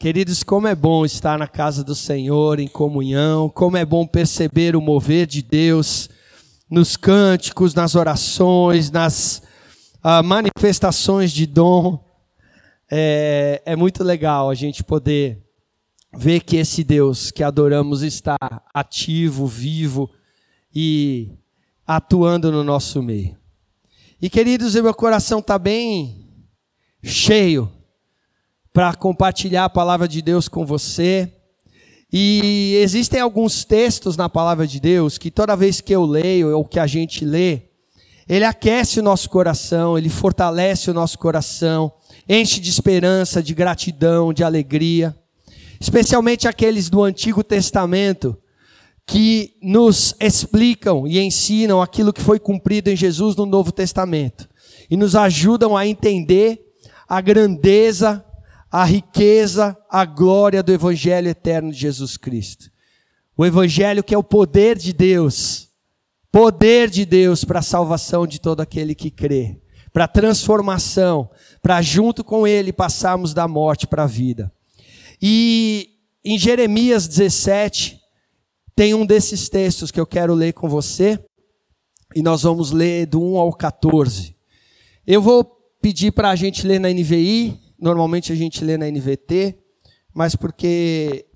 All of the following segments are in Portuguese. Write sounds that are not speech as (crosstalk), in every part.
Queridos, como é bom estar na casa do Senhor em comunhão, como é bom perceber o mover de Deus nos cânticos, nas orações, nas uh, manifestações de dom. É, é muito legal a gente poder ver que esse Deus que adoramos está ativo, vivo e atuando no nosso meio. E queridos, meu coração está bem cheio para compartilhar a palavra de Deus com você. E existem alguns textos na palavra de Deus que toda vez que eu leio ou que a gente lê, ele aquece o nosso coração, ele fortalece o nosso coração, enche de esperança, de gratidão, de alegria. Especialmente aqueles do Antigo Testamento que nos explicam e ensinam aquilo que foi cumprido em Jesus no Novo Testamento e nos ajudam a entender a grandeza a riqueza, a glória do Evangelho eterno de Jesus Cristo. O Evangelho que é o poder de Deus, poder de Deus para a salvação de todo aquele que crê, para a transformação, para junto com Ele passarmos da morte para a vida. E em Jeremias 17, tem um desses textos que eu quero ler com você, e nós vamos ler do 1 ao 14. Eu vou pedir para a gente ler na NVI, Normalmente a gente lê na NVT, mas porque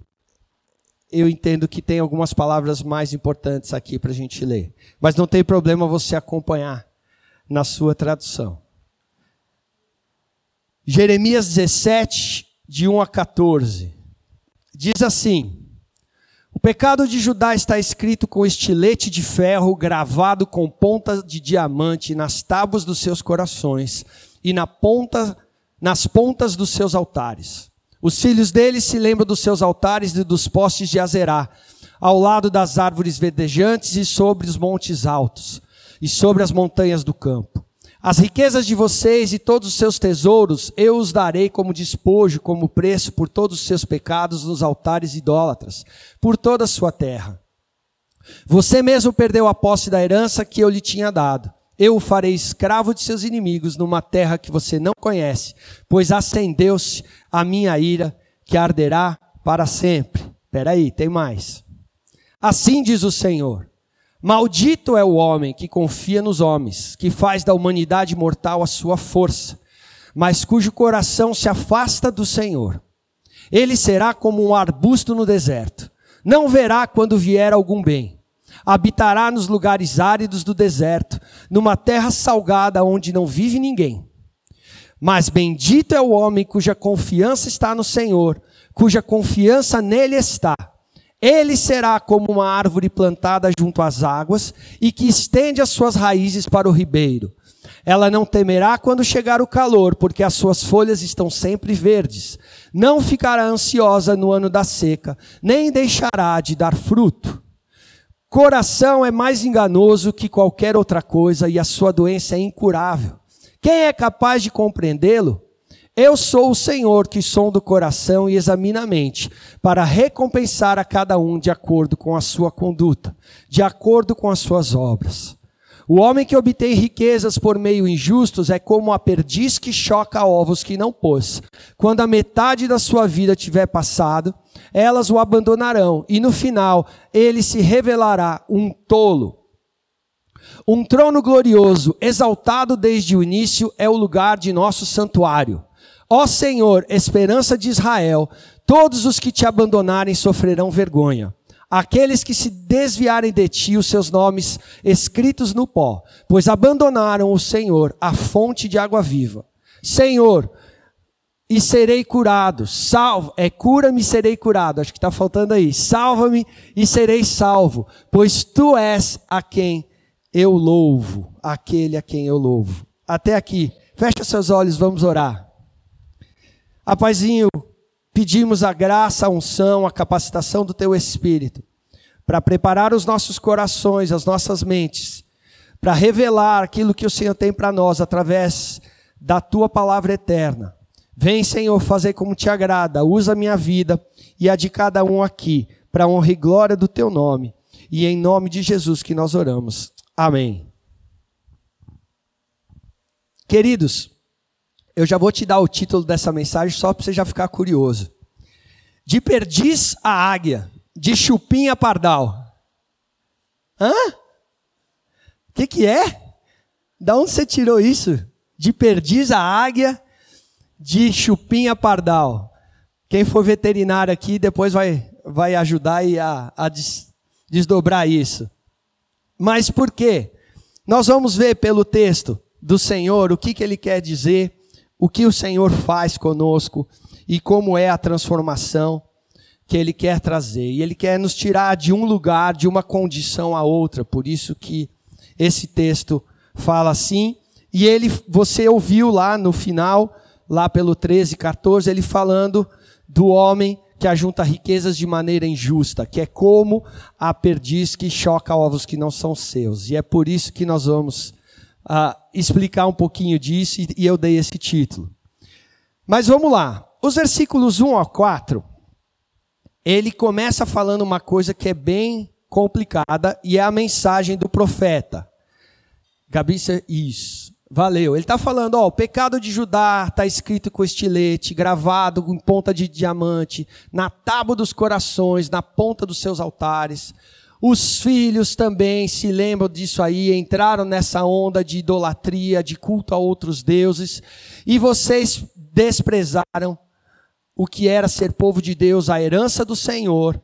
eu entendo que tem algumas palavras mais importantes aqui para a gente ler. Mas não tem problema você acompanhar na sua tradução. Jeremias 17, de 1 a 14. Diz assim: O pecado de Judá está escrito com estilete de ferro gravado com ponta de diamante nas tábuas dos seus corações e na ponta nas pontas dos seus altares. Os filhos deles se lembram dos seus altares e dos postes de Azerá, ao lado das árvores verdejantes e sobre os montes altos, e sobre as montanhas do campo. As riquezas de vocês e todos os seus tesouros eu os darei como despojo, como preço por todos os seus pecados nos altares idólatras, por toda a sua terra. Você mesmo perdeu a posse da herança que eu lhe tinha dado eu o farei escravo de seus inimigos numa terra que você não conhece, pois acendeu-se a minha ira que arderá para sempre. Espera aí, tem mais. Assim diz o Senhor: Maldito é o homem que confia nos homens, que faz da humanidade mortal a sua força, mas cujo coração se afasta do Senhor. Ele será como um arbusto no deserto, não verá quando vier algum bem habitará nos lugares áridos do deserto, numa terra salgada onde não vive ninguém. Mas bendito é o homem cuja confiança está no Senhor, cuja confiança nele está. Ele será como uma árvore plantada junto às águas e que estende as suas raízes para o ribeiro. Ela não temerá quando chegar o calor, porque as suas folhas estão sempre verdes. Não ficará ansiosa no ano da seca, nem deixará de dar fruto. Coração é mais enganoso que qualquer outra coisa e a sua doença é incurável. Quem é capaz de compreendê-lo? Eu sou o Senhor que sonda o coração e examina a mente, para recompensar a cada um de acordo com a sua conduta, de acordo com as suas obras. O homem que obtém riquezas por meio injustos é como a perdiz que choca ovos que não pôs. Quando a metade da sua vida tiver passado, elas o abandonarão, e no final ele se revelará um tolo. Um trono glorioso, exaltado desde o início, é o lugar de nosso santuário. Ó Senhor, esperança de Israel, todos os que te abandonarem sofrerão vergonha. Aqueles que se desviarem de ti, os seus nomes escritos no pó, pois abandonaram o Senhor, a fonte de água viva. Senhor, e serei curado. Salvo, é cura-me e serei curado. Acho que está faltando aí. Salva-me e serei salvo, pois tu és a quem eu louvo, aquele a quem eu louvo. Até aqui. Fecha seus olhos, vamos orar. Apaizinho, pedimos a graça, a unção, a capacitação do teu espírito para preparar os nossos corações, as nossas mentes, para revelar aquilo que o Senhor tem para nós através da tua palavra eterna. Vem, Senhor, fazer como te agrada. Usa a minha vida e a de cada um aqui, para honra e glória do teu nome. E em nome de Jesus que nós oramos. Amém. Queridos, eu já vou te dar o título dessa mensagem só para você já ficar curioso. De perdiz a águia, de chupim a pardal. Hã? O que, que é? Da onde você tirou isso? De perdiz a águia, de chupim a pardal. Quem for veterinário aqui depois vai, vai ajudar a, a des, desdobrar isso. Mas por quê? Nós vamos ver pelo texto do Senhor o que, que ele quer dizer, o que o Senhor faz conosco e como é a transformação que ele quer trazer. E ele quer nos tirar de um lugar, de uma condição a outra. Por isso que esse texto fala assim. E ele, você ouviu lá no final, lá pelo 13, 14, ele falando do homem que ajunta riquezas de maneira injusta, que é como a perdiz que choca ovos que não são seus. E é por isso que nós vamos uh, explicar um pouquinho disso e, e eu dei esse título. Mas vamos lá. Os versículos 1 a 4, ele começa falando uma coisa que é bem complicada e é a mensagem do profeta. Gabi, isso. Valeu. Ele está falando, ó, o pecado de Judá está escrito com estilete, gravado em ponta de diamante, na tábua dos corações, na ponta dos seus altares. Os filhos também se lembram disso aí, entraram nessa onda de idolatria, de culto a outros deuses, e vocês desprezaram o que era ser povo de Deus, a herança do Senhor,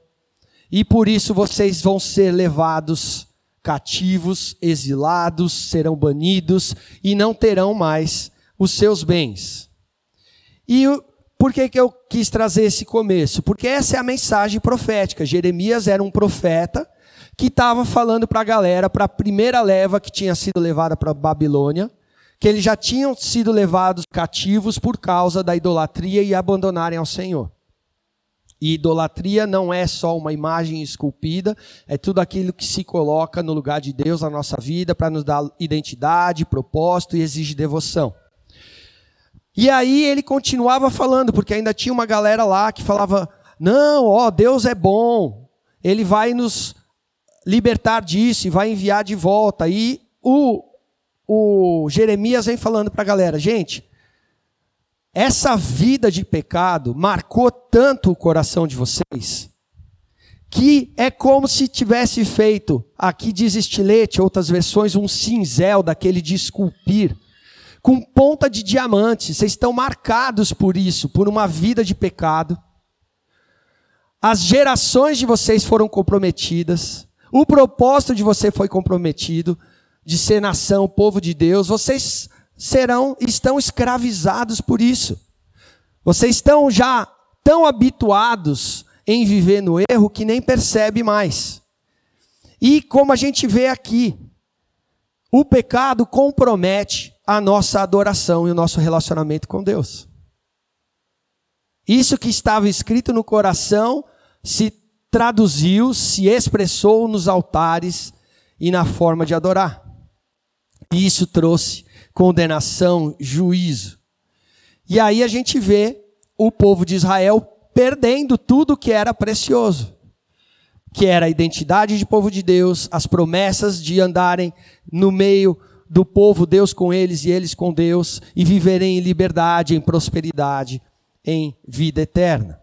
e por isso vocês vão ser levados cativos, exilados, serão banidos e não terão mais os seus bens. E por que, que eu quis trazer esse começo? Porque essa é a mensagem profética. Jeremias era um profeta que estava falando para a galera, para a primeira leva que tinha sido levada para Babilônia, que eles já tinham sido levados cativos por causa da idolatria e abandonarem ao Senhor. E idolatria não é só uma imagem esculpida, é tudo aquilo que se coloca no lugar de Deus na nossa vida para nos dar identidade, propósito e exige devoção. E aí ele continuava falando, porque ainda tinha uma galera lá que falava: não, ó, Deus é bom, ele vai nos libertar disso e vai enviar de volta. E o, o Jeremias vem falando para a galera: gente, essa vida de pecado marcou tanto o coração de vocês que é como se tivesse feito, aqui diz estilete, outras versões, um cinzel daquele de esculpir, com ponta de diamante. Vocês estão marcados por isso, por uma vida de pecado. As gerações de vocês foram comprometidas. O propósito de você foi comprometido, de ser nação, povo de Deus. Vocês serão, estão escravizados por isso. Vocês estão já tão habituados em viver no erro que nem percebe mais. E como a gente vê aqui, o pecado compromete a nossa adoração e o nosso relacionamento com Deus. Isso que estava escrito no coração se traduziu, se expressou nos altares e na forma de adorar. E isso trouxe condenação, juízo. E aí a gente vê o povo de Israel perdendo tudo que era precioso, que era a identidade de povo de Deus, as promessas de andarem no meio do povo, Deus com eles e eles com Deus, e viverem em liberdade, em prosperidade, em vida eterna.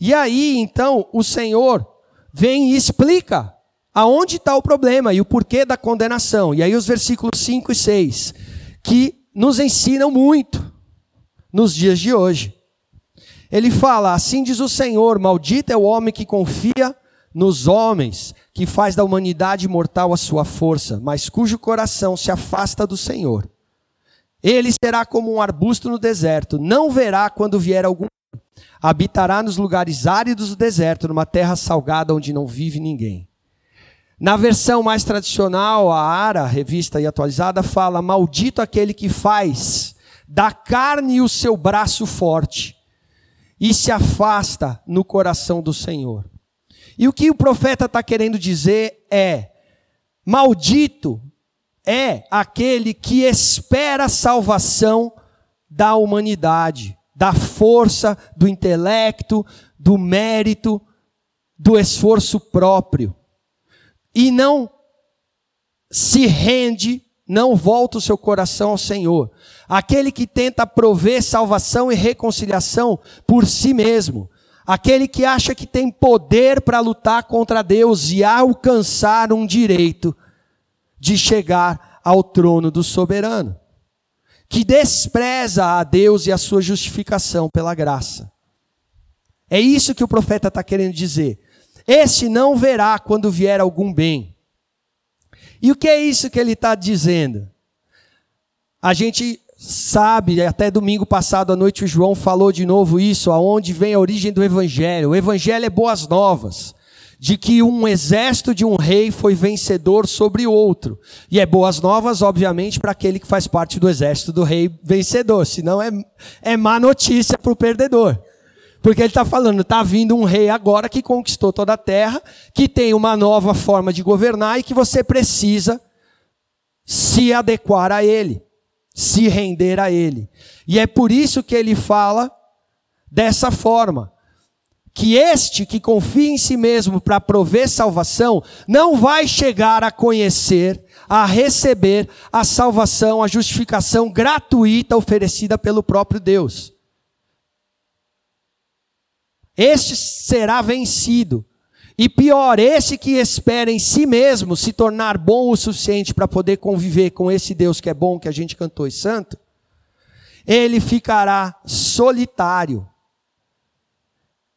E aí, então, o Senhor vem e explica aonde está o problema e o porquê da condenação. E aí, os versículos 5 e 6 que nos ensinam muito nos dias de hoje. Ele fala: Assim diz o Senhor: Maldito é o homem que confia nos homens, que faz da humanidade mortal a sua força, mas cujo coração se afasta do Senhor. Ele será como um arbusto no deserto, não verá quando vier algum. Habitará nos lugares áridos do deserto, numa terra salgada onde não vive ninguém. Na versão mais tradicional, a ARA, revista e atualizada, fala: Maldito aquele que faz da carne o seu braço forte e se afasta no coração do Senhor. E o que o profeta está querendo dizer é: Maldito é aquele que espera a salvação da humanidade, da força, do intelecto, do mérito, do esforço próprio e não se rende, não volta o seu coração ao Senhor. Aquele que tenta prover salvação e reconciliação por si mesmo. aquele que acha que tem poder para lutar contra Deus e alcançar um direito de chegar ao trono do soberano, que despreza a Deus e a sua justificação pela graça. É isso que o profeta está querendo dizer. Este não verá quando vier algum bem. E o que é isso que ele está dizendo? A gente sabe, até domingo passado à noite o João falou de novo isso, aonde vem a origem do evangelho. O evangelho é boas novas, de que um exército de um rei foi vencedor sobre outro. E é boas novas, obviamente, para aquele que faz parte do exército do rei vencedor, senão é, é má notícia para o perdedor. Porque ele está falando, está vindo um rei agora que conquistou toda a terra, que tem uma nova forma de governar e que você precisa se adequar a ele se render a Ele. E é por isso que ele fala dessa forma. Que este que confia em si mesmo para prover salvação, não vai chegar a conhecer, a receber a salvação, a justificação gratuita oferecida pelo próprio Deus. Este será vencido. E pior, esse que espera em si mesmo se tornar bom o suficiente para poder conviver com esse Deus que é bom, que a gente cantou e santo, ele ficará solitário.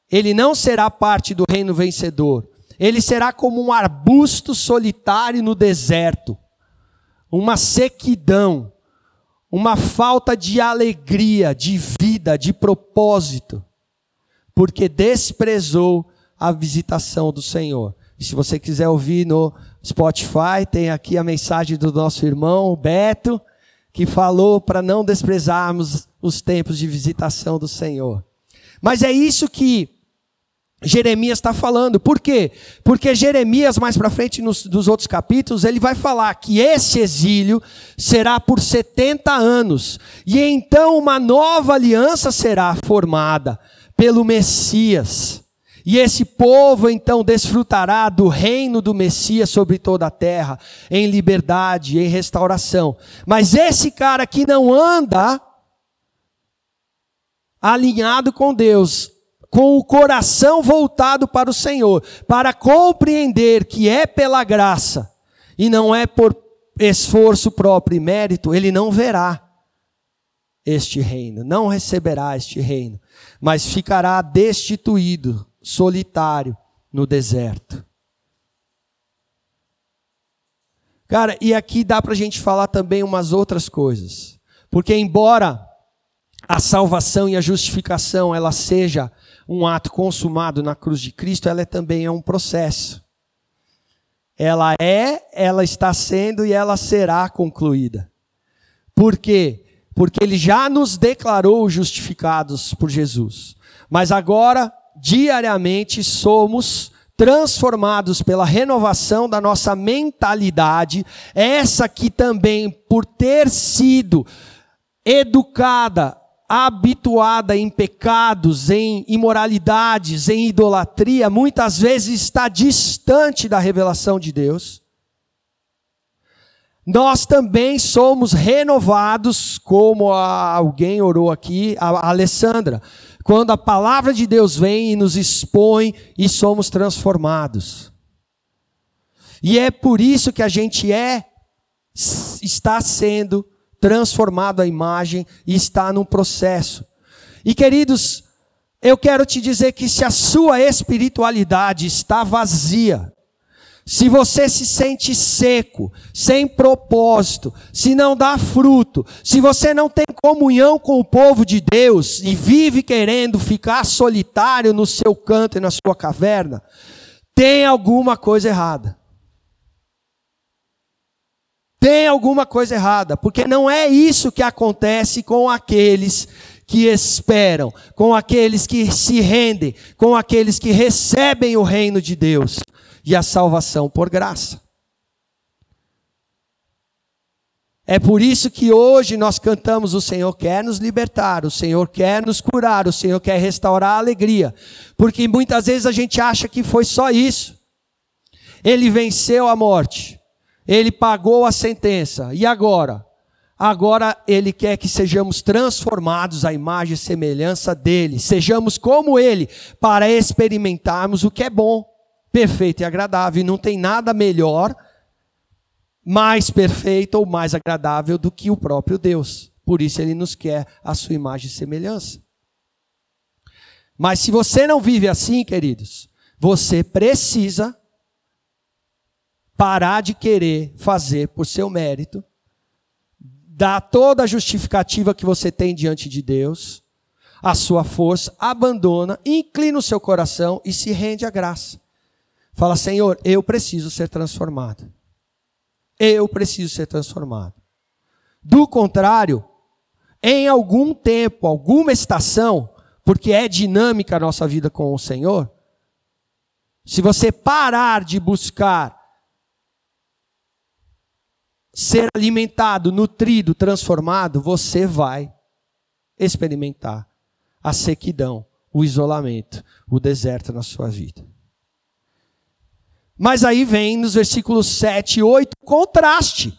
Ele não será parte do reino vencedor. Ele será como um arbusto solitário no deserto, uma sequidão, uma falta de alegria, de vida, de propósito, porque desprezou a visitação do Senhor. Se você quiser ouvir no Spotify, tem aqui a mensagem do nosso irmão Beto, que falou para não desprezarmos os tempos de visitação do Senhor. Mas é isso que Jeremias está falando. Por quê? Porque Jeremias, mais para frente nos dos outros capítulos, ele vai falar que esse exílio será por 70 anos. E então uma nova aliança será formada pelo Messias. E esse povo então desfrutará do reino do Messias sobre toda a terra, em liberdade, em restauração. Mas esse cara que não anda alinhado com Deus, com o coração voltado para o Senhor, para compreender que é pela graça e não é por esforço próprio e mérito, ele não verá este reino, não receberá este reino, mas ficará destituído solitário no deserto. Cara, e aqui dá para a gente falar também umas outras coisas. Porque embora a salvação e a justificação ela seja um ato consumado na cruz de Cristo, ela é também é um processo. Ela é, ela está sendo e ela será concluída. Por quê? Porque ele já nos declarou justificados por Jesus. Mas agora diariamente somos transformados pela renovação da nossa mentalidade, essa que também, por ter sido educada, habituada em pecados, em imoralidades, em idolatria, muitas vezes está distante da revelação de Deus. Nós também somos renovados, como alguém orou aqui, a Alessandra quando a palavra de Deus vem e nos expõe e somos transformados. E é por isso que a gente é, está sendo transformado a imagem e está num processo. E queridos, eu quero te dizer que se a sua espiritualidade está vazia, se você se sente seco, sem propósito, se não dá fruto, se você não tem comunhão com o povo de Deus e vive querendo ficar solitário no seu canto e na sua caverna, tem alguma coisa errada. Tem alguma coisa errada, porque não é isso que acontece com aqueles que esperam, com aqueles que se rendem, com aqueles que recebem o reino de Deus e a salvação por graça. É por isso que hoje nós cantamos: o Senhor quer nos libertar, o Senhor quer nos curar, o Senhor quer restaurar a alegria. Porque muitas vezes a gente acha que foi só isso. Ele venceu a morte, ele pagou a sentença, e agora? agora Ele quer que sejamos transformados à imagem e semelhança dEle, sejamos como Ele, para experimentarmos o que é bom, perfeito e agradável. E não tem nada melhor, mais perfeito ou mais agradável do que o próprio Deus. Por isso Ele nos quer a sua imagem e semelhança. Mas se você não vive assim, queridos, você precisa parar de querer fazer por seu mérito, dar toda a justificativa que você tem diante de Deus, a sua força, abandona, inclina o seu coração e se rende à graça. Fala, Senhor, eu preciso ser transformado. Eu preciso ser transformado. Do contrário, em algum tempo, alguma estação, porque é dinâmica a nossa vida com o Senhor, se você parar de buscar ser alimentado, nutrido, transformado, você vai experimentar a sequidão, o isolamento, o deserto na sua vida. Mas aí vem nos versículos 7 e 8 o contraste,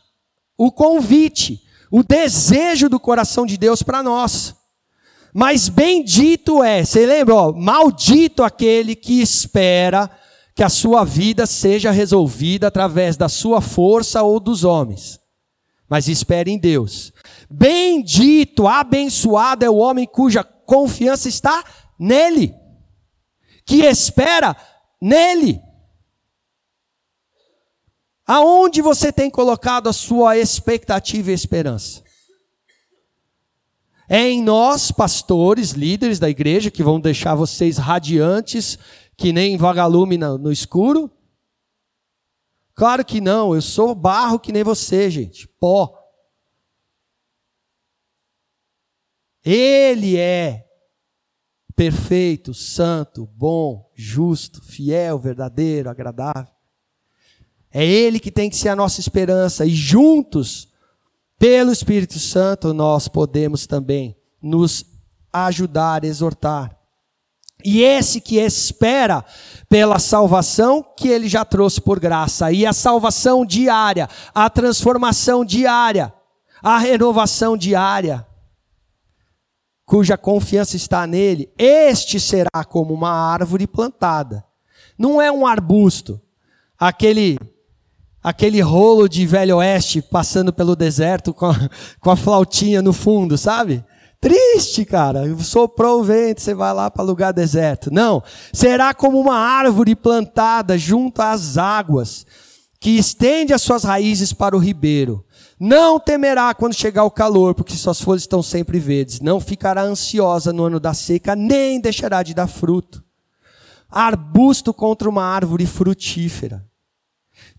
o convite, o desejo do coração de Deus para nós. Mas bendito é, você lembra, ó, maldito aquele que espera que a sua vida seja resolvida através da sua força ou dos homens. Mas espere em Deus. Bendito, abençoado é o homem cuja confiança está nele, que espera nele. Aonde você tem colocado a sua expectativa e esperança? É em nós, pastores, líderes da igreja, que vão deixar vocês radiantes que nem vagalume no, escuro? Claro que não, eu sou barro que nem você, gente, pó. Ele é perfeito, santo, bom, justo, fiel, verdadeiro, agradável. É Ele que tem que ser a nossa esperança, e juntos, pelo Espírito Santo, nós podemos também nos ajudar, exortar. E esse que espera pela salvação que ele já trouxe por graça, e a salvação diária, a transformação diária, a renovação diária, cuja confiança está nele, este será como uma árvore plantada. Não é um arbusto, aquele aquele rolo de velho oeste passando pelo deserto com a, (laughs) com a flautinha no fundo, sabe? Triste, cara. Soprou o vento, você vai lá para lugar deserto. Não. Será como uma árvore plantada junto às águas, que estende as suas raízes para o ribeiro. Não temerá quando chegar o calor, porque suas folhas estão sempre verdes. Não ficará ansiosa no ano da seca, nem deixará de dar fruto. Arbusto contra uma árvore frutífera,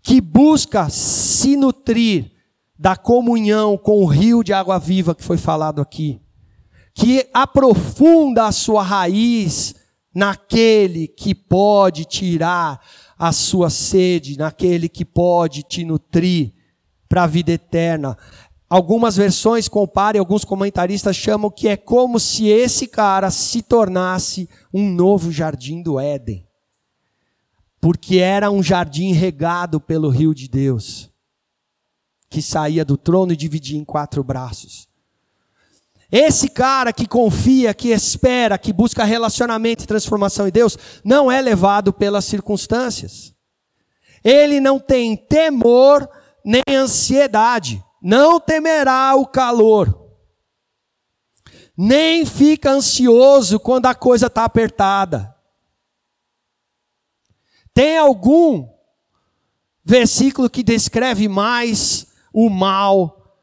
que busca se nutrir da comunhão com o rio de água viva que foi falado aqui que aprofunda a sua raiz naquele que pode tirar a sua sede, naquele que pode te nutrir para a vida eterna. Algumas versões comparem, alguns comentaristas chamam que é como se esse cara se tornasse um novo jardim do Éden. Porque era um jardim regado pelo rio de Deus, que saía do trono e dividia em quatro braços. Esse cara que confia, que espera, que busca relacionamento e transformação em Deus, não é levado pelas circunstâncias. Ele não tem temor nem ansiedade, não temerá o calor, nem fica ansioso quando a coisa está apertada. Tem algum versículo que descreve mais o mal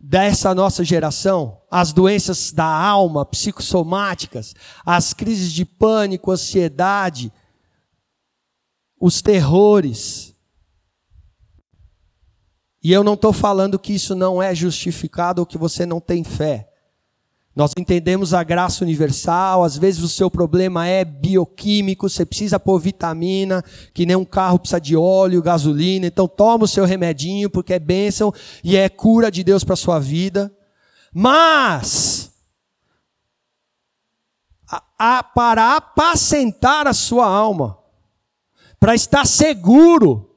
dessa nossa geração, as doenças da alma, psicossomáticas, as crises de pânico, ansiedade, os terrores. E eu não estou falando que isso não é justificado ou que você não tem fé. Nós entendemos a graça universal, às vezes o seu problema é bioquímico, você precisa pôr vitamina, que nem um carro precisa de óleo, gasolina, então toma o seu remedinho, porque é bênção e é cura de Deus para a sua vida. Mas, a, a, para apacentar a sua alma, para estar seguro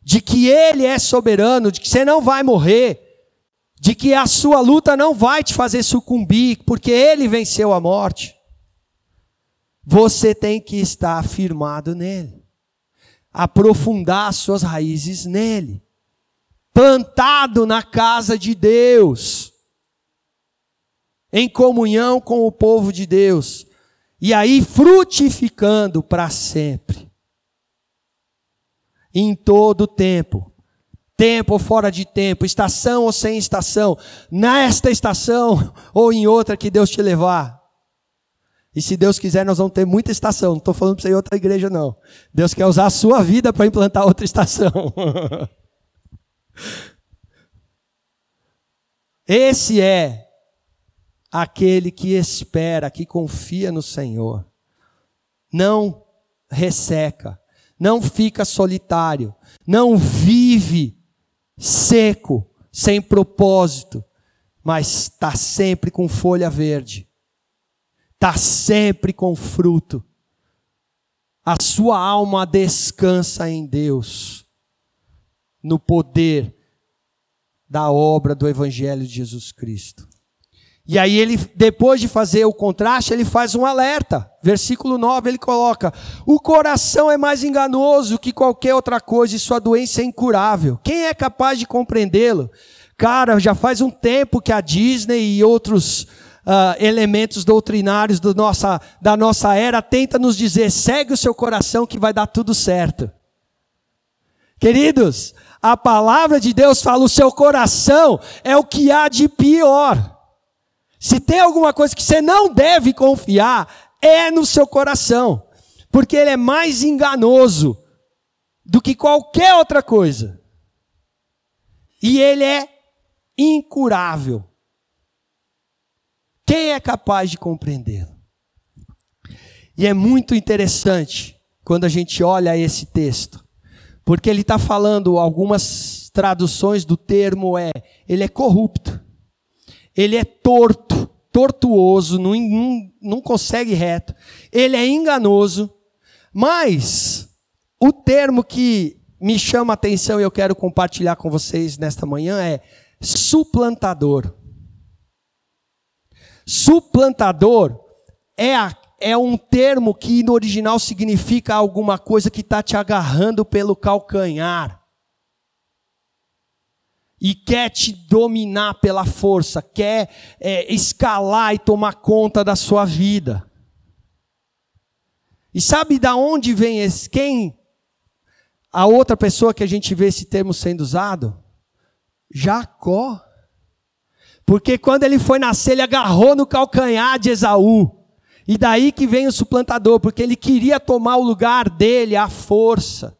de que Ele é soberano, de que você não vai morrer, de que a sua luta não vai te fazer sucumbir, porque ele venceu a morte. Você tem que estar firmado nele, aprofundar as suas raízes nele, plantado na casa de Deus, em comunhão com o povo de Deus, e aí frutificando para sempre, em todo o tempo tempo ou fora de tempo, estação ou sem estação, nesta estação (laughs) ou em outra que Deus te levar. E se Deus quiser, nós vamos ter muita estação. Não estou falando para você ir outra igreja, não. Deus quer usar a sua vida para implantar outra estação. (laughs) Esse é aquele que espera, que confia no Senhor. Não resseca, não fica solitário, não vive seco, sem propósito, mas está sempre com folha verde, está sempre com fruto. A sua alma descansa em Deus, no poder da obra do Evangelho de Jesus Cristo. E aí ele, depois de fazer o contraste, ele faz um alerta. Versículo 9, ele coloca: "O coração é mais enganoso que qualquer outra coisa e sua doença é incurável. Quem é capaz de compreendê-lo?" Cara, já faz um tempo que a Disney e outros uh, elementos doutrinários do nossa, da nossa era tenta nos dizer: segue o seu coração que vai dar tudo certo. Queridos, a palavra de Deus fala: o seu coração é o que há de pior. Se tem alguma coisa que você não deve confiar, é no seu coração, porque ele é mais enganoso do que qualquer outra coisa. E ele é incurável. Quem é capaz de compreendê-lo? E é muito interessante quando a gente olha esse texto, porque ele está falando, algumas traduções do termo é, ele é corrupto ele é torto, tortuoso, não, não, consegue reto, ele é enganoso, mas o termo que me chama a atenção e eu quero compartilhar com vocês nesta manhã é suplantador. Suplantador é, a, é um termo que no original significa alguma coisa que está te agarrando pelo calcanhar e quer te dominar pela força, quer é, escalar e tomar conta da sua vida. E sabe da onde vem esse? Quem? A outra pessoa que a gente vê esse termo sendo usado? Jacó. Porque quando ele foi nascer, ele agarrou no calcanhar de Esaú. E daí que vem o suplantador, porque ele queria tomar o lugar dele, a força.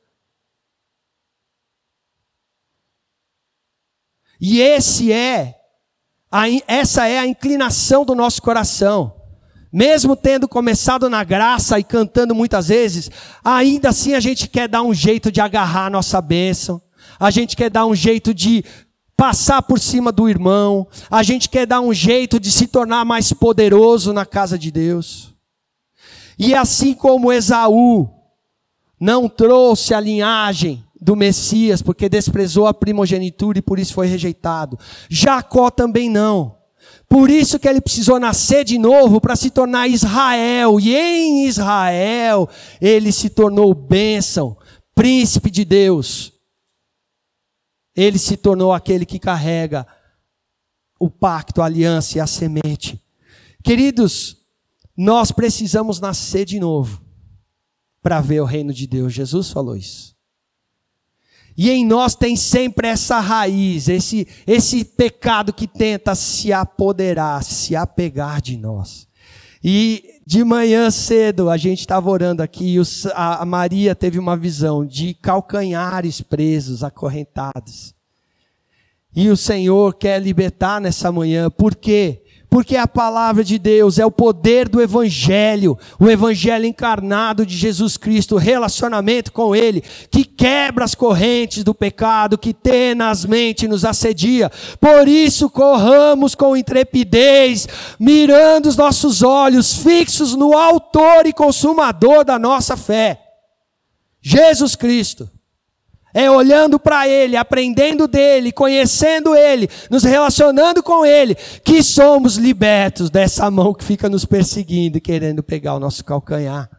E esse é a, essa é a inclinação do nosso coração. Mesmo tendo começado na graça e cantando muitas vezes, ainda assim a gente quer dar um jeito de agarrar a nossa bênção. A gente quer dar um jeito de passar por cima do irmão. A gente quer dar um jeito de se tornar mais poderoso na casa de Deus. E assim como Esaú não trouxe a linhagem do Messias, porque desprezou a primogenitura e por isso foi rejeitado. Jacó também não. Por isso que ele precisou nascer de novo para se tornar Israel. E em Israel ele se tornou bênção, príncipe de Deus. Ele se tornou aquele que carrega o pacto, a aliança e a semente. Queridos, nós precisamos nascer de novo para ver o reino de Deus. Jesus falou isso. E em nós tem sempre essa raiz, esse, esse pecado que tenta se apoderar, se apegar de nós. E de manhã cedo a gente estava orando aqui e a Maria teve uma visão de calcanhares presos, acorrentados. E o Senhor quer libertar nessa manhã, por quê? Porque a palavra de Deus é o poder do Evangelho, o Evangelho encarnado de Jesus Cristo, relacionamento com Ele, que quebra as correntes do pecado, que tenazmente nos assedia. Por isso, corramos com intrepidez, mirando os nossos olhos fixos no Autor e Consumador da nossa fé, Jesus Cristo. É olhando para Ele, aprendendo dele, conhecendo Ele, nos relacionando com Ele, que somos libertos dessa mão que fica nos perseguindo e querendo pegar o nosso calcanhar.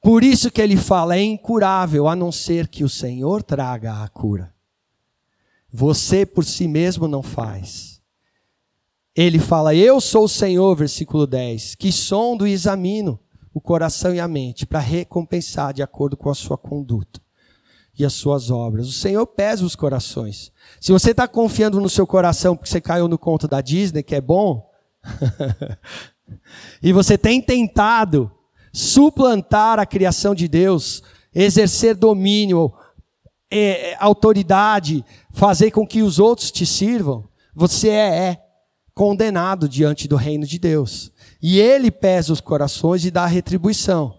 Por isso que ele fala, é incurável, a não ser que o Senhor traga a cura. Você por si mesmo não faz. Ele fala, eu sou o Senhor, versículo 10, que sondo e examino o coração e a mente para recompensar de acordo com a sua conduta e as suas obras. O Senhor pesa os corações. Se você está confiando no seu coração porque você caiu no conto da Disney, que é bom, (laughs) e você tem tentado suplantar a criação de Deus, exercer domínio, é, é, autoridade, fazer com que os outros te sirvam, você é, é condenado diante do reino de Deus. E ele pesa os corações e dá retribuição.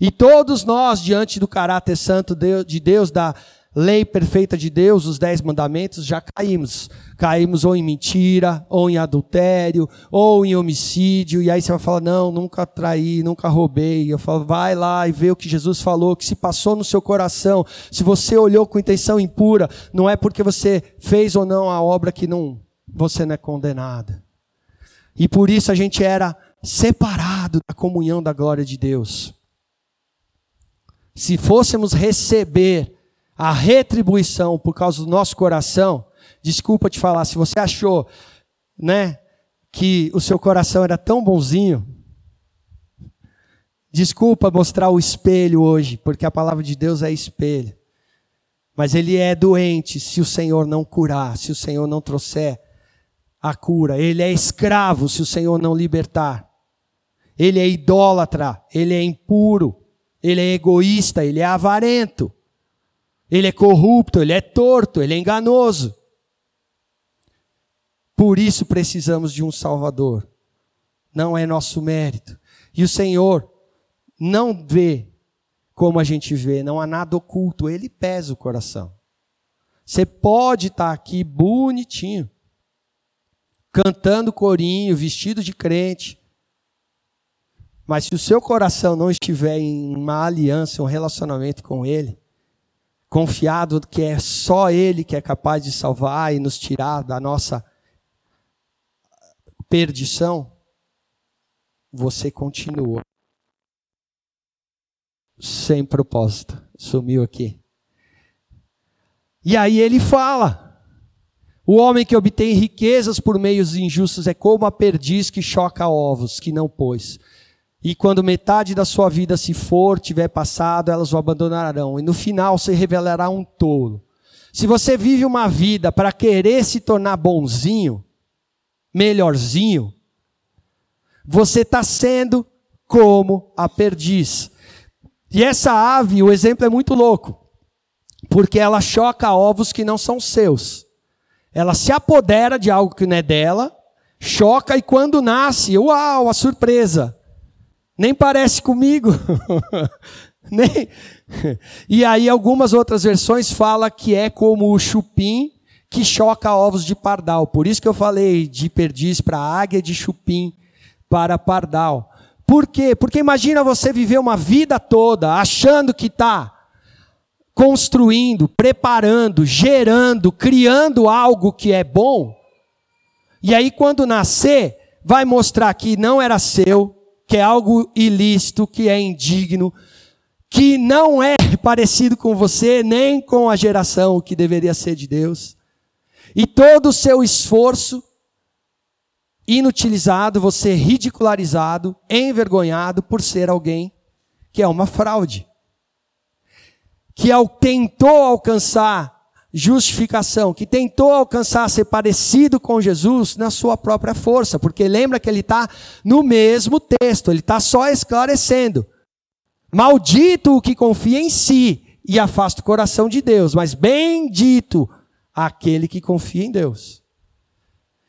E todos nós, diante do caráter santo de Deus, da lei perfeita de Deus, os dez mandamentos, já caímos. Caímos ou em mentira, ou em adultério, ou em homicídio, e aí você vai falar, não, nunca traí, nunca roubei. Eu falo, vai lá e vê o que Jesus falou, que se passou no seu coração, se você olhou com intenção impura, não é porque você fez ou não a obra que não, você não é condenada. E por isso a gente era separado da comunhão da glória de Deus. Se fôssemos receber a retribuição por causa do nosso coração, desculpa te falar, se você achou, né, que o seu coração era tão bonzinho, desculpa mostrar o espelho hoje, porque a palavra de Deus é espelho. Mas ele é doente se o Senhor não curar, se o Senhor não trouxer a cura. Ele é escravo se o Senhor não libertar. Ele é idólatra, ele é impuro, ele é egoísta, ele é avarento. Ele é corrupto, ele é torto, ele é enganoso. Por isso precisamos de um Salvador. Não é nosso mérito. E o Senhor não vê como a gente vê, não há nada oculto, ele pesa o coração. Você pode estar aqui bonitinho, cantando corinho, vestido de crente, mas se o seu coração não estiver em uma aliança, um relacionamento com ele, confiado que é só Ele que é capaz de salvar e nos tirar da nossa perdição, você continua sem propósito. Sumiu aqui. E aí ele fala: o homem que obtém riquezas por meios injustos é como a perdiz que choca ovos que não pôs. E quando metade da sua vida se for, tiver passado, elas o abandonarão. E no final se revelará um tolo. Se você vive uma vida para querer se tornar bonzinho, melhorzinho, você está sendo como a perdiz. E essa ave, o exemplo é muito louco, porque ela choca ovos que não são seus. Ela se apodera de algo que não é dela, choca e quando nasce, uau, a surpresa! Nem parece comigo. (laughs) Nem. E aí algumas outras versões fala que é como o chupim que choca ovos de pardal. Por isso que eu falei de perdiz para águia, de chupim para pardal. Por quê? Porque imagina você viver uma vida toda achando que está construindo, preparando, gerando, criando algo que é bom. E aí quando nascer, vai mostrar que não era seu, que é algo ilícito, que é indigno, que não é (laughs) parecido com você, nem com a geração que deveria ser de Deus. E todo o seu esforço inutilizado, você ridicularizado, envergonhado por ser alguém que é uma fraude. Que tentou alcançar justificação, que tentou alcançar ser parecido com Jesus na sua própria força, porque lembra que ele está no mesmo texto, ele está só esclarecendo. Maldito o que confia em si e afasta o coração de Deus, mas bendito aquele que confia em Deus.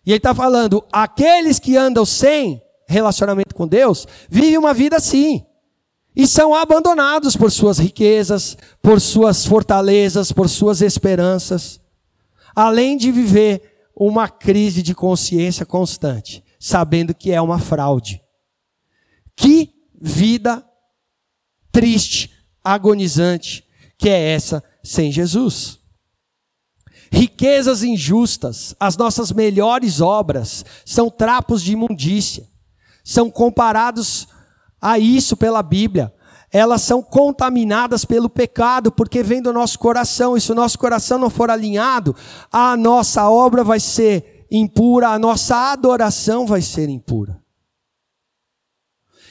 E ele está falando, aqueles que andam sem relacionamento com Deus, vivem uma vida assim e são abandonados por suas riquezas, por suas fortalezas, por suas esperanças, além de viver uma crise de consciência constante, sabendo que é uma fraude. Que vida triste, agonizante, que é essa sem Jesus. Riquezas injustas, as nossas melhores obras, são trapos de imundícia. São comparados a isso pela Bíblia. Elas são contaminadas pelo pecado, porque vem do nosso coração. E se o nosso coração não for alinhado, a nossa obra vai ser impura, a nossa adoração vai ser impura.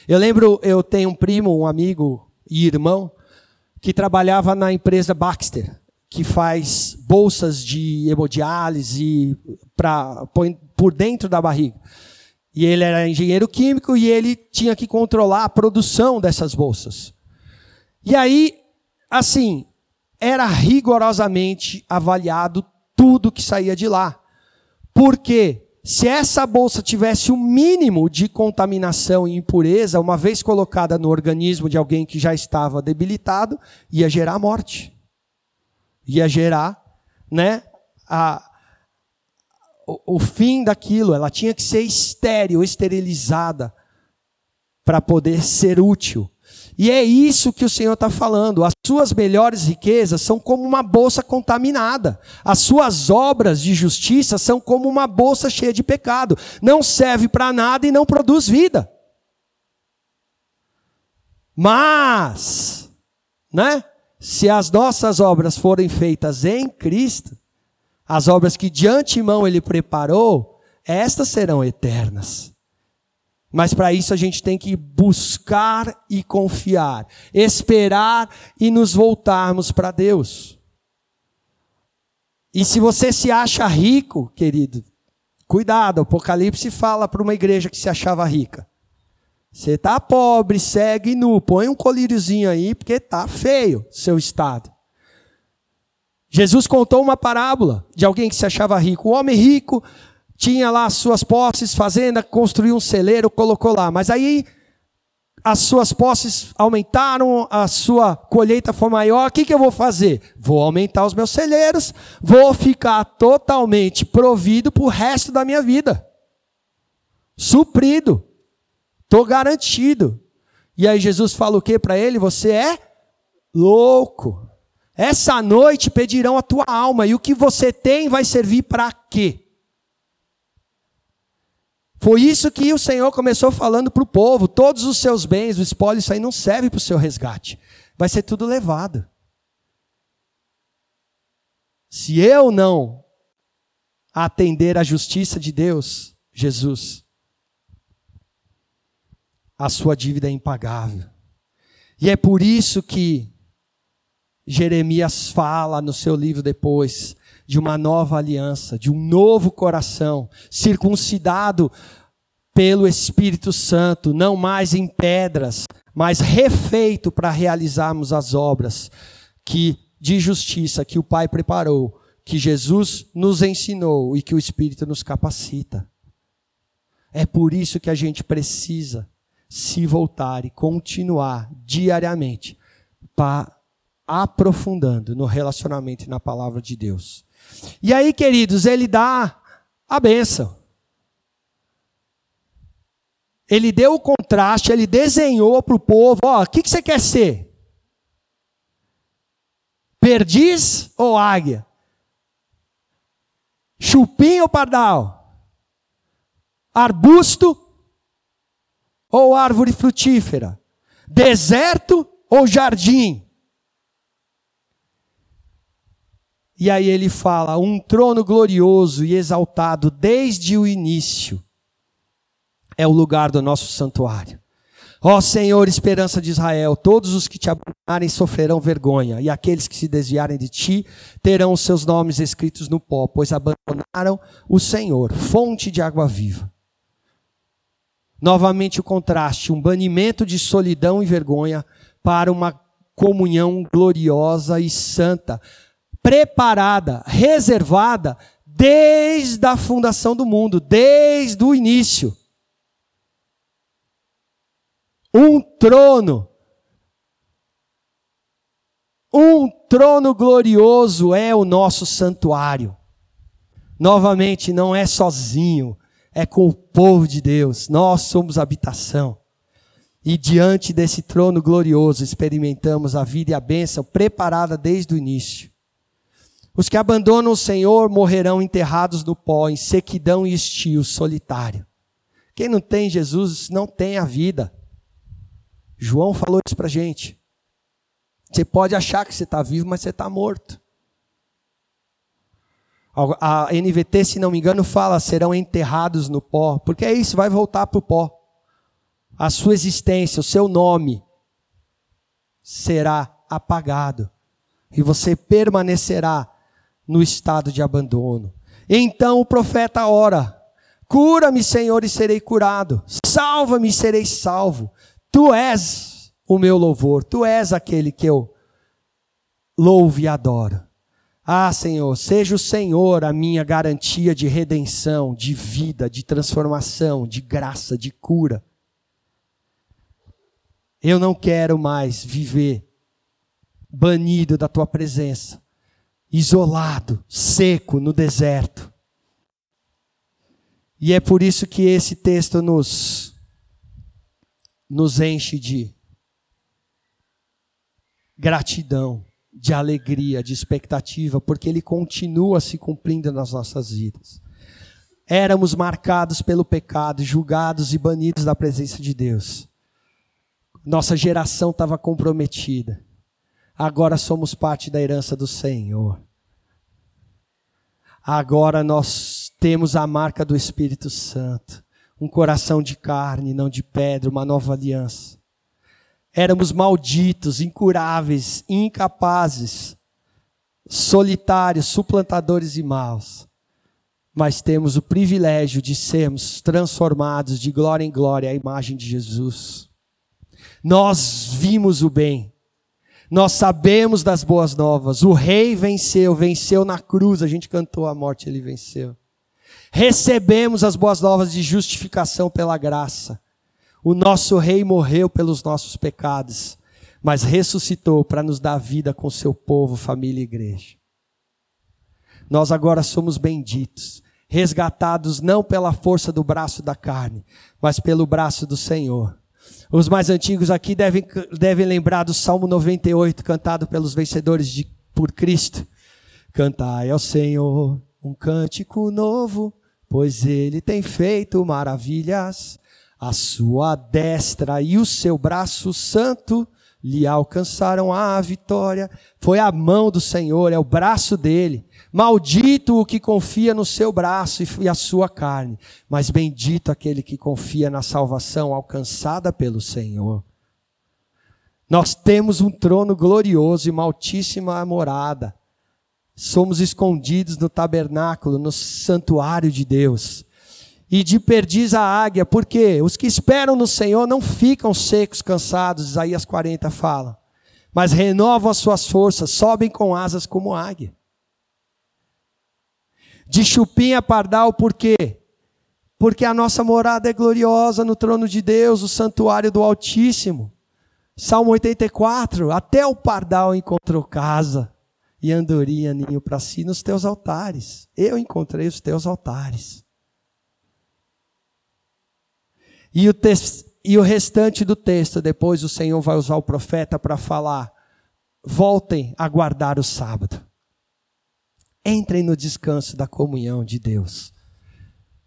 Eu lembro, eu tenho um primo, um amigo e irmão, que trabalhava na empresa Baxter que faz bolsas de hemodiálise para por dentro da barriga. E ele era engenheiro químico e ele tinha que controlar a produção dessas bolsas. E aí, assim, era rigorosamente avaliado tudo que saía de lá. Porque se essa bolsa tivesse o um mínimo de contaminação e impureza, uma vez colocada no organismo de alguém que já estava debilitado, ia gerar morte ia gerar, né, a, o, fim daquilo. Ela tinha que ser estéril, esterilizada, para poder ser útil. E é isso que o Senhor está falando. As suas melhores riquezas são como uma bolsa contaminada. As suas obras de justiça são como uma bolsa cheia de pecado. Não serve para nada e não produz vida. Mas, né? se as nossas obras forem feitas em Cristo, as obras que de antemão Ele preparou, estas serão eternas. Mas para isso a gente tem que buscar e confiar, esperar e nos voltarmos para Deus. E se você se acha rico, querido, cuidado, o Apocalipse fala para uma igreja que se achava rica. Você está pobre, cego e nu. Põe um colíriozinho aí, porque está feio seu estado. Jesus contou uma parábola de alguém que se achava rico. O homem rico tinha lá as suas posses, fazenda, construiu um celeiro, colocou lá. Mas aí as suas posses aumentaram, a sua colheita foi maior. O que, que eu vou fazer? Vou aumentar os meus celeiros, vou ficar totalmente provido para o resto da minha vida. Suprido. Estou garantido. E aí Jesus fala o que para ele? Você é louco. Essa noite pedirão a tua alma, e o que você tem vai servir para quê? Foi isso que o Senhor começou falando para o povo: todos os seus bens, o espólio, isso aí não serve para o seu resgate, vai ser tudo levado. Se eu não atender à justiça de Deus, Jesus, a sua dívida é impagável. E é por isso que Jeremias fala no seu livro depois de uma nova aliança, de um novo coração, circuncidado pelo Espírito Santo, não mais em pedras, mas refeito para realizarmos as obras que de justiça que o Pai preparou, que Jesus nos ensinou e que o Espírito nos capacita. É por isso que a gente precisa se voltar e continuar diariamente para aprofundando no relacionamento e na palavra de Deus. E aí, queridos, ele dá a benção. Ele deu o contraste, ele desenhou para o povo: ó, o que, que você quer ser? Perdiz ou águia? Chupim ou pardal? Arbusto ou árvore frutífera? Deserto ou jardim? E aí ele fala: um trono glorioso e exaltado desde o início é o lugar do nosso santuário. Ó Senhor, esperança de Israel, todos os que te abandonarem sofrerão vergonha, e aqueles que se desviarem de ti terão os seus nomes escritos no pó, pois abandonaram o Senhor, fonte de água viva. Novamente o contraste, um banimento de solidão e vergonha para uma comunhão gloriosa e santa, preparada, reservada desde a fundação do mundo, desde o início. Um trono, um trono glorioso é o nosso santuário. Novamente, não é sozinho, é com o povo de Deus. Nós somos habitação. E diante desse trono glorioso experimentamos a vida e a bênção preparada desde o início. Os que abandonam o Senhor morrerão enterrados no pó, em sequidão e estio, solitário. Quem não tem Jesus não tem a vida. João falou isso para gente. Você pode achar que você está vivo, mas você está morto. A NVT, se não me engano, fala serão enterrados no pó, porque é isso, vai voltar para o pó. A sua existência, o seu nome será apagado e você permanecerá no estado de abandono. Então o profeta ora: Cura-me, Senhor, e serei curado. Salva-me serei salvo. Tu és o meu louvor, tu és aquele que eu louvo e adoro. Ah, Senhor, seja o Senhor a minha garantia de redenção, de vida, de transformação, de graça, de cura. Eu não quero mais viver banido da tua presença, isolado, seco no deserto. E é por isso que esse texto nos nos enche de gratidão, de alegria, de expectativa, porque ele continua se cumprindo nas nossas vidas. Éramos marcados pelo pecado, julgados e banidos da presença de Deus. Nossa geração estava comprometida. Agora somos parte da herança do Senhor. Agora nós temos a marca do Espírito Santo, um coração de carne, não de pedra, uma nova aliança. Éramos malditos, incuráveis, incapazes, solitários, suplantadores e maus. Mas temos o privilégio de sermos transformados de glória em glória à imagem de Jesus. Nós vimos o bem, nós sabemos das boas novas. O rei venceu, venceu na cruz. A gente cantou a morte, ele venceu. Recebemos as boas novas de justificação pela graça. O nosso rei morreu pelos nossos pecados, mas ressuscitou para nos dar vida com seu povo, família e igreja. Nós agora somos benditos, resgatados não pela força do braço da carne, mas pelo braço do Senhor os mais antigos aqui devem, devem lembrar do Salmo 98, cantado pelos vencedores de, por Cristo. Cantai ao Senhor um cântico novo, pois ele tem feito maravilhas. A sua destra e o seu braço santo lhe alcançaram a vitória. Foi a mão do Senhor, é o braço dele. Maldito o que confia no seu braço e a sua carne, mas bendito aquele que confia na salvação alcançada pelo Senhor. Nós temos um trono glorioso e uma altíssima morada. Somos escondidos no tabernáculo, no santuário de Deus. E de perdiz a águia, porque os que esperam no Senhor não ficam secos, cansados, Isaías 40 fala, mas renovam as suas forças, sobem com asas como águia de chupim a pardal, por quê? Porque a nossa morada é gloriosa no trono de Deus, o santuário do Altíssimo. Salmo 84, até o pardal encontrou casa e andorinha ninho para si nos teus altares. Eu encontrei os teus altares. E o, e o restante do texto, depois o Senhor vai usar o profeta para falar: voltem a guardar o sábado. Entrem no descanso da comunhão de Deus.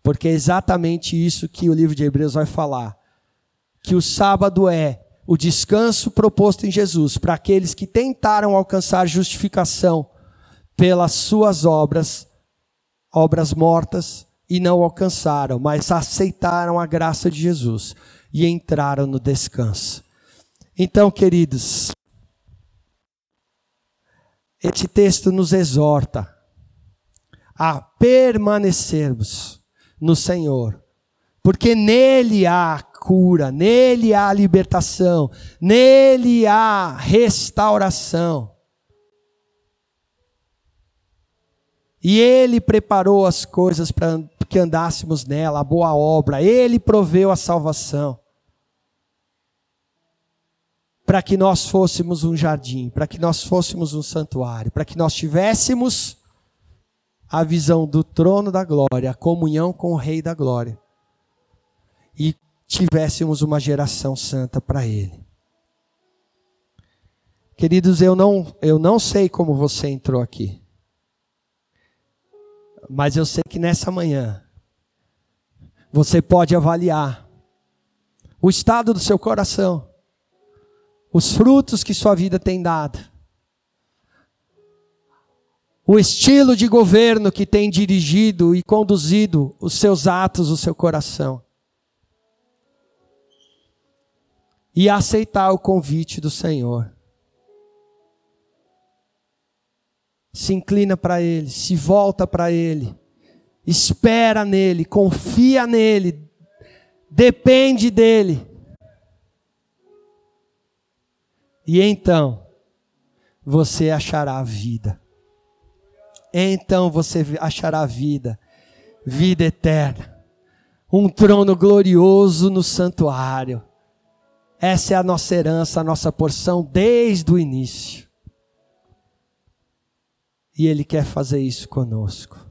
Porque é exatamente isso que o livro de Hebreus vai falar. Que o sábado é o descanso proposto em Jesus para aqueles que tentaram alcançar justificação pelas suas obras, obras mortas, e não alcançaram, mas aceitaram a graça de Jesus e entraram no descanso. Então, queridos, esse texto nos exorta a permanecermos no Senhor, porque nele há cura, nele há libertação, nele há restauração. E ele preparou as coisas para que andássemos nela, a boa obra, ele proveu a salvação. Para que nós fôssemos um jardim, para que nós fôssemos um santuário, para que nós tivéssemos a visão do trono da glória, a comunhão com o Rei da glória. E tivéssemos uma geração santa para Ele. Queridos, eu não, eu não sei como você entrou aqui, mas eu sei que nessa manhã você pode avaliar o estado do seu coração, os frutos que sua vida tem dado, o estilo de governo que tem dirigido e conduzido os seus atos, o seu coração. E aceitar o convite do Senhor. Se inclina para Ele, se volta para Ele, espera nele, confia nele, depende dele. E então, você achará a vida. Então você achará vida, vida eterna, um trono glorioso no santuário. Essa é a nossa herança, a nossa porção desde o início. E Ele quer fazer isso conosco.